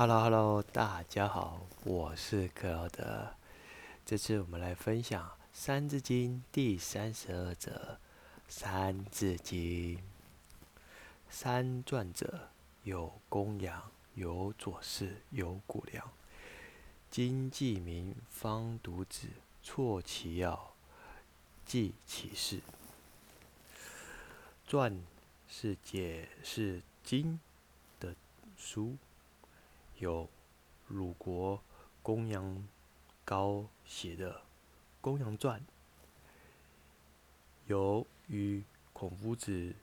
Hello Hello，大家好，我是克劳德。这次我们来分享《三字经》第三十二则《三字经》。三传者，有公羊，有左氏，有谷梁。今既名，方读子，错其要，记其事。传是解释经的书。有鲁国公羊高写的《公羊传》，有与孔夫子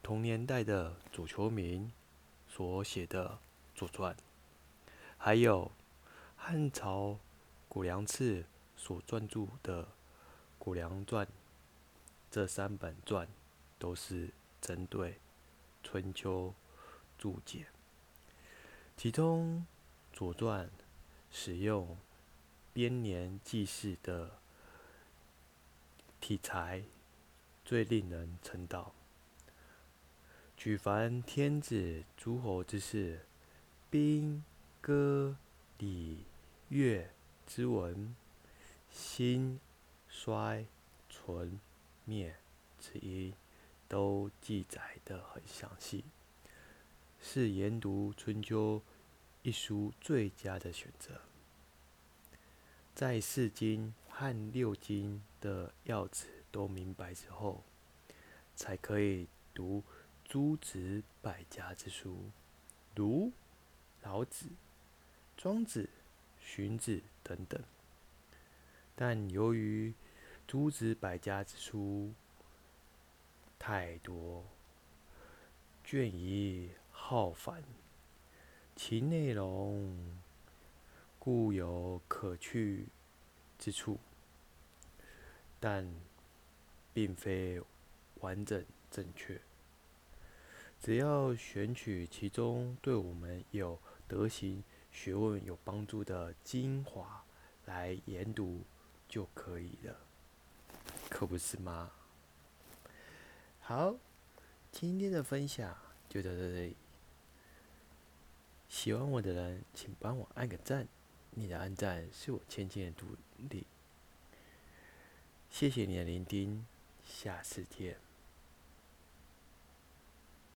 同年代的左丘明所写的《左传》，还有汉朝谷梁次所撰著的《谷梁传》。这三本传都是针对春秋注解。其中，《左传》使用编年记事的题材，最令人称道。举凡天子诸侯之事，兵歌礼乐之文，兴衰存灭之一，都记载得很详细，是研读春秋。一书最佳的选择，在四经和六经的要旨都明白之后，才可以读诸子百家之书，如老子、庄子、荀子等等。但由于诸子百家之书太多，卷帙浩繁。其内容固有可取之处，但并非完整正确。只要选取其中对我们有德行、学问有帮助的精华来研读就可以了，可不是吗？好，今天的分享就到这里。喜欢我的人，请帮我按个赞，你的按赞是我前进的动力。谢谢你的聆听，下次见。